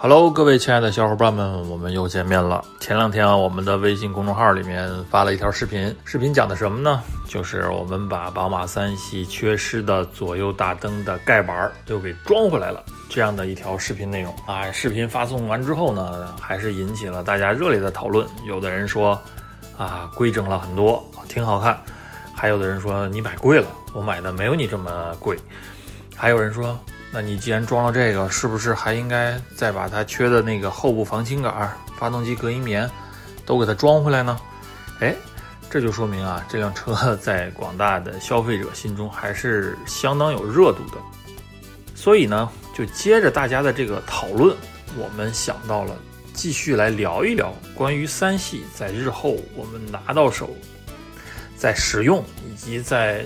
Hello，各位亲爱的小伙伴们，我们又见面了。前两天啊，我们的微信公众号里面发了一条视频，视频讲的什么呢？就是我们把宝马三系缺失的左右大灯的盖板又给装回来了，这样的一条视频内容啊。视频发送完之后呢，还是引起了大家热烈的讨论。有的人说啊，规整了很多，挺好看；还有的人说你买贵了，我买的没有你这么贵；还有人说。那你既然装了这个，是不是还应该再把它缺的那个后部防倾杆、发动机隔音棉都给它装回来呢？哎，这就说明啊，这辆车在广大的消费者心中还是相当有热度的。所以呢，就接着大家的这个讨论，我们想到了继续来聊一聊关于三系在日后我们拿到手，在使用以及在。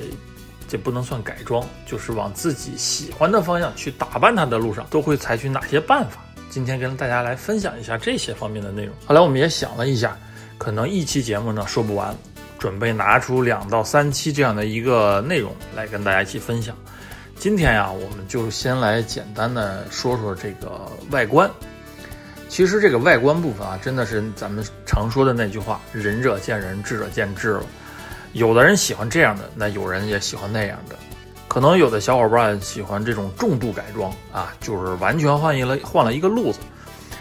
这不能算改装，就是往自己喜欢的方向去打扮它的路上，都会采取哪些办法？今天跟大家来分享一下这些方面的内容。后来我们也想了一下，可能一期节目呢说不完，准备拿出两到三期这样的一个内容来跟大家一起分享。今天呀，我们就先来简单的说说这个外观。其实这个外观部分啊，真的是咱们常说的那句话：仁者见仁，智者见智了。有的人喜欢这样的，那有人也喜欢那样的，可能有的小伙伴喜欢这种重度改装啊，就是完全换一了换了一个路子，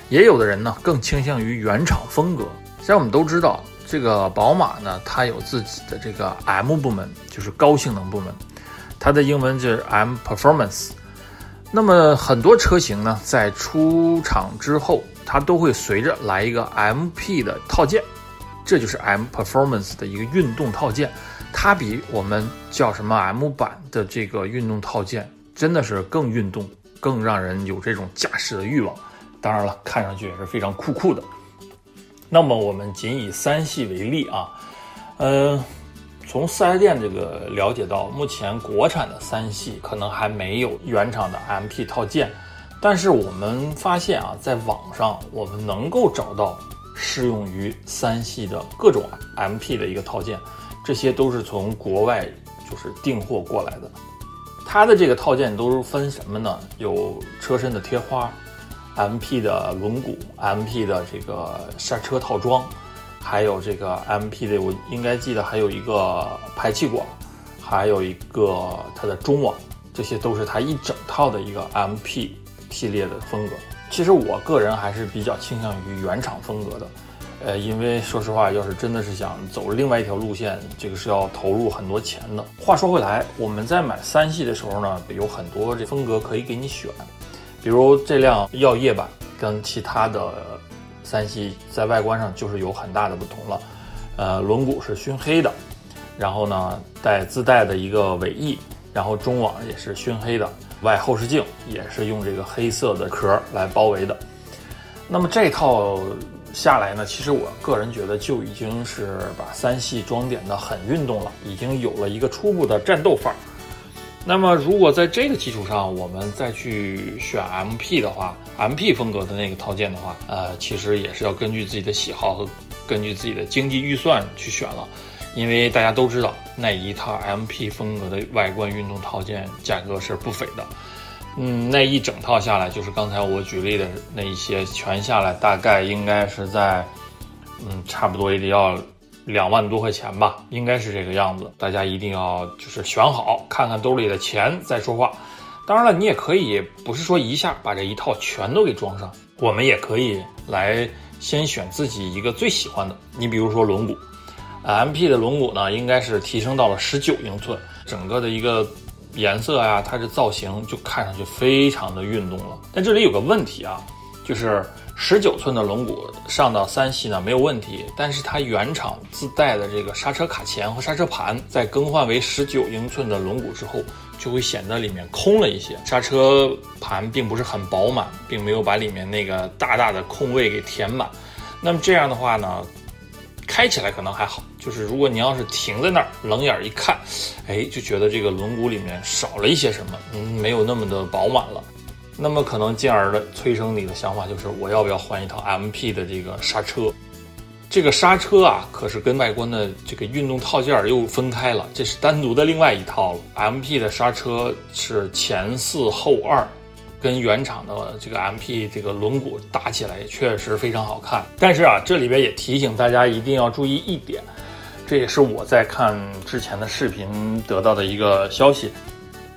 也有的人呢更倾向于原厂风格。像我们都知道，这个宝马呢，它有自己的这个 M 部门，就是高性能部门，它的英文就是 M Performance。那么很多车型呢，在出厂之后，它都会随着来一个 MP 的套件。这就是 M Performance 的一个运动套件，它比我们叫什么 M 版的这个运动套件，真的是更运动，更让人有这种驾驶的欲望。当然了，看上去也是非常酷酷的。那么我们仅以三系为例啊，呃，从四 S 店这个了解到，目前国产的三系可能还没有原厂的 MP 套件，但是我们发现啊，在网上我们能够找到。适用于三系的各种 MP 的一个套件，这些都是从国外就是订货过来的。它的这个套件都是分什么呢？有车身的贴花，MP 的轮毂，MP 的这个刹车套装，还有这个 MP 的，我应该记得还有一个排气管，还有一个它的中网，这些都是它一整套的一个 MP 系列的风格。其实我个人还是比较倾向于原厂风格的，呃，因为说实话，要是真的是想走另外一条路线，这个是要投入很多钱的。话说回来，我们在买三系的时候呢，有很多这风格可以给你选，比如这辆耀夜版跟其他的三系在外观上就是有很大的不同了，呃，轮毂是熏黑的，然后呢带自带的一个尾翼，然后中网也是熏黑的。外后视镜也是用这个黑色的壳来包围的。那么这套下来呢，其实我个人觉得就已经是把三系装点的很运动了，已经有了一个初步的战斗范儿。那么如果在这个基础上，我们再去选 MP 的话，MP 风格的那个套件的话，呃，其实也是要根据自己的喜好和根据自己的经济预算去选了。因为大家都知道，那一套 MP 风格的外观运动套件价格是不菲的，嗯，那一整套下来，就是刚才我举例的那一些，全下来大概应该是在，嗯，差不多也得要两万多块钱吧，应该是这个样子。大家一定要就是选好，看看兜里的钱再说话。当然了，你也可以不是说一下把这一套全都给装上，我们也可以来先选自己一个最喜欢的。你比如说轮毂。M P 的轮毂呢，应该是提升到了十九英寸，整个的一个颜色呀，它的造型就看上去非常的运动了。但这里有个问题啊，就是十九寸的轮毂上到三系呢没有问题，但是它原厂自带的这个刹车卡钳和刹车盘，在更换为十九英寸的轮毂之后，就会显得里面空了一些，刹车盘并不是很饱满，并没有把里面那个大大的空位给填满。那么这样的话呢？开起来可能还好，就是如果你要是停在那儿，冷眼一看，哎，就觉得这个轮毂里面少了一些什么，嗯，没有那么的饱满了。那么可能进而的催生你的想法就是，我要不要换一套 MP 的这个刹车？这个刹车啊，可是跟外观的这个运动套件又分开了，这是单独的另外一套了。MP 的刹车是前四后二，跟原厂的这个 MP 这个轮毂搭起来确实非常好看。但是啊，这里边也提醒大家一定要注意一点，这也是我在看之前的视频得到的一个消息，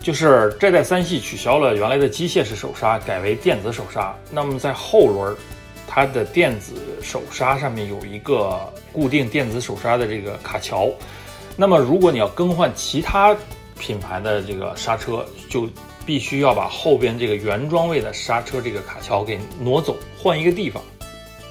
就是这代三系取消了原来的机械式手刹，改为电子手刹。那么在后轮。它的电子手刹上面有一个固定电子手刹的这个卡槽，那么如果你要更换其他品牌的这个刹车，就必须要把后边这个原装位的刹车这个卡槽给挪走，换一个地方。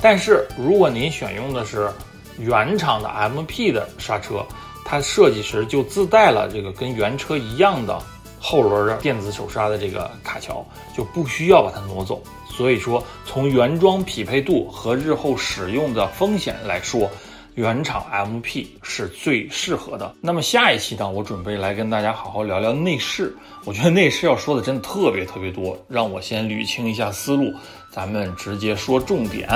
但是如果您选用的是原厂的 MP 的刹车，它设计时就自带了这个跟原车一样的后轮的电子手刹的这个卡槽，就不需要把它挪走。所以说，从原装匹配度和日后使用的风险来说，原厂 MP 是最适合的。那么下一期呢，我准备来跟大家好好聊聊内饰。我觉得内饰要说的真的特别特别多，让我先捋清一下思路，咱们直接说重点。